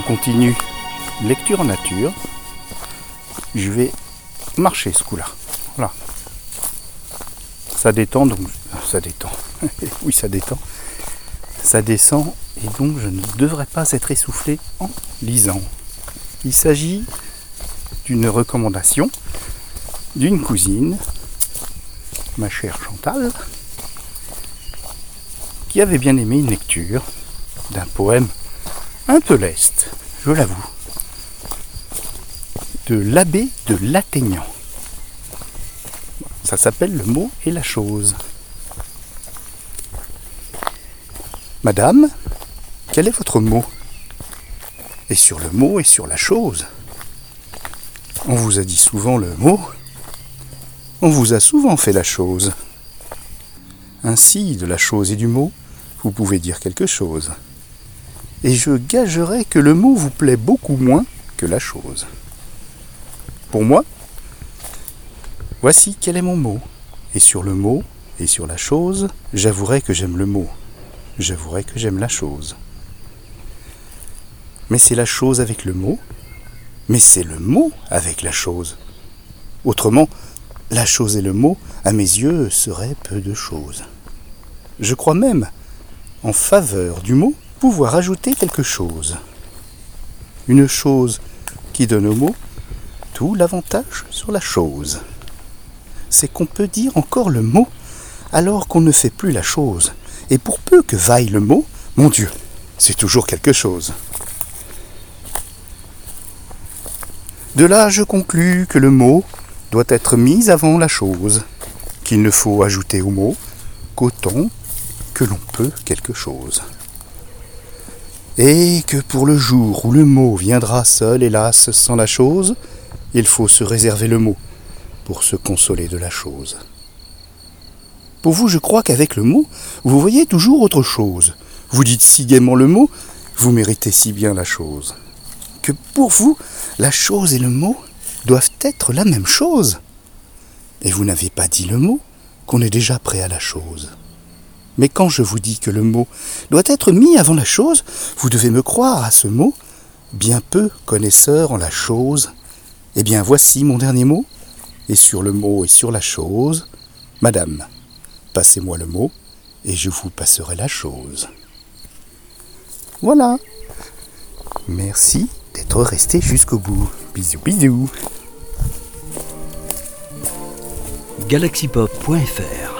On continue lecture en nature. Je vais marcher ce coup-là. Voilà. Ça détend donc ça détend. oui, ça détend. Ça descend et donc je ne devrais pas être essoufflé en lisant. Il s'agit d'une recommandation d'une cousine, ma chère Chantal, qui avait bien aimé une lecture d'un poème un peu leste, je l'avoue, de l'abbé de l'Athénian. Ça s'appelle Le mot et la chose. Madame, quel est votre mot? Et sur le mot et sur la chose. On vous a dit souvent le mot, on vous a souvent fait la chose. Ainsi, de la chose et du mot, vous pouvez dire quelque chose. Et je gagerais que le mot vous plaît beaucoup moins que la chose. Pour moi, voici quel est mon mot. Et sur le mot et sur la chose, j'avouerai que j'aime le mot. J'avouerai que j'aime la chose. Mais c'est la chose avec le mot, mais c'est le mot avec la chose. Autrement, la chose et le mot, à mes yeux, seraient peu de choses. Je crois même, en faveur du mot, pouvoir ajouter quelque chose. Une chose qui donne au mot tout l'avantage sur la chose. C'est qu'on peut dire encore le mot alors qu'on ne fait plus la chose. Et pour peu que vaille le mot, mon Dieu, c'est toujours quelque chose. De là, je conclus que le mot doit être mis avant la chose, qu'il ne faut ajouter au mot qu'autant que l'on peut quelque chose. Et que pour le jour où le mot viendra seul, hélas, sans la chose, il faut se réserver le mot pour se consoler de la chose. Pour vous, je crois qu'avec le mot, vous voyez toujours autre chose. Vous dites si gaiement le mot, vous méritez si bien la chose. Que pour vous, la chose et le mot doivent être la même chose. Et vous n'avez pas dit le mot, qu'on est déjà prêt à la chose. Mais quand je vous dis que le mot doit être mis avant la chose, vous devez me croire à ce mot, bien peu connaisseur en la chose. Eh bien voici mon dernier mot, et sur le mot et sur la chose, Madame, passez-moi le mot, et je vous passerai la chose. Voilà. Merci d'être resté jusqu'au bout. Bisous bisous. galaxypop.fr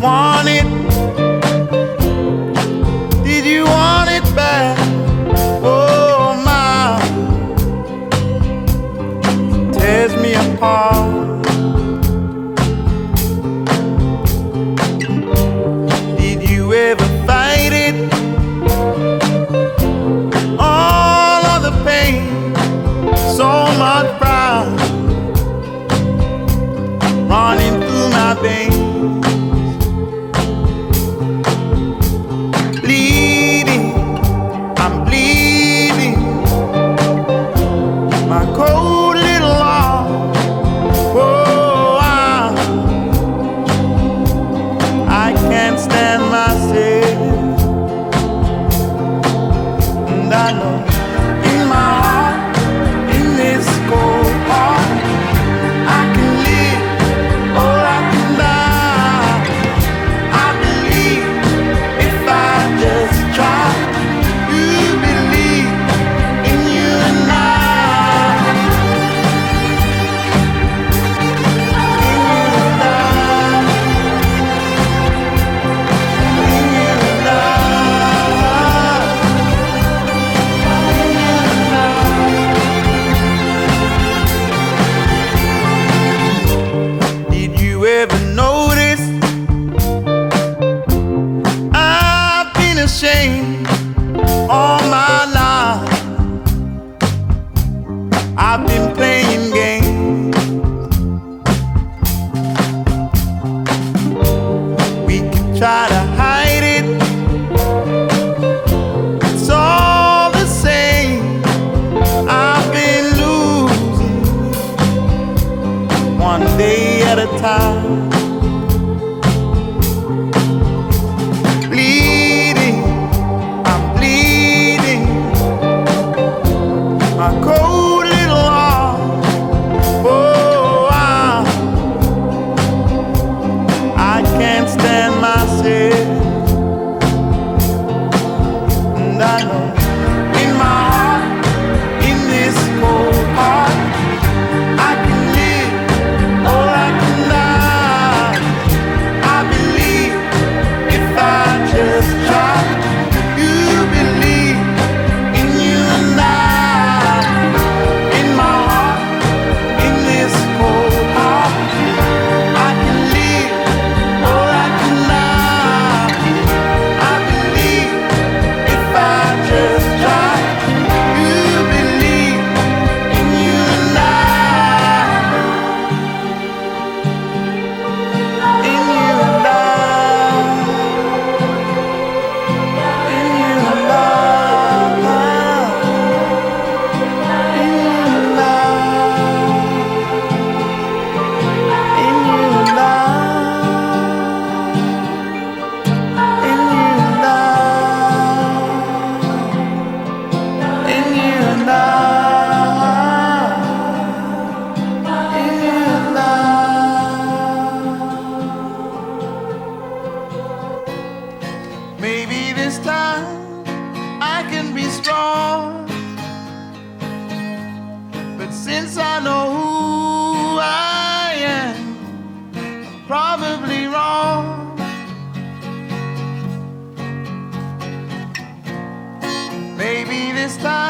want it mundano day at a time. Bleeding, I'm bleeding. My cold little heart, oh, I, I can't stand myself. But since I know who I am, I'm probably wrong. Maybe this time.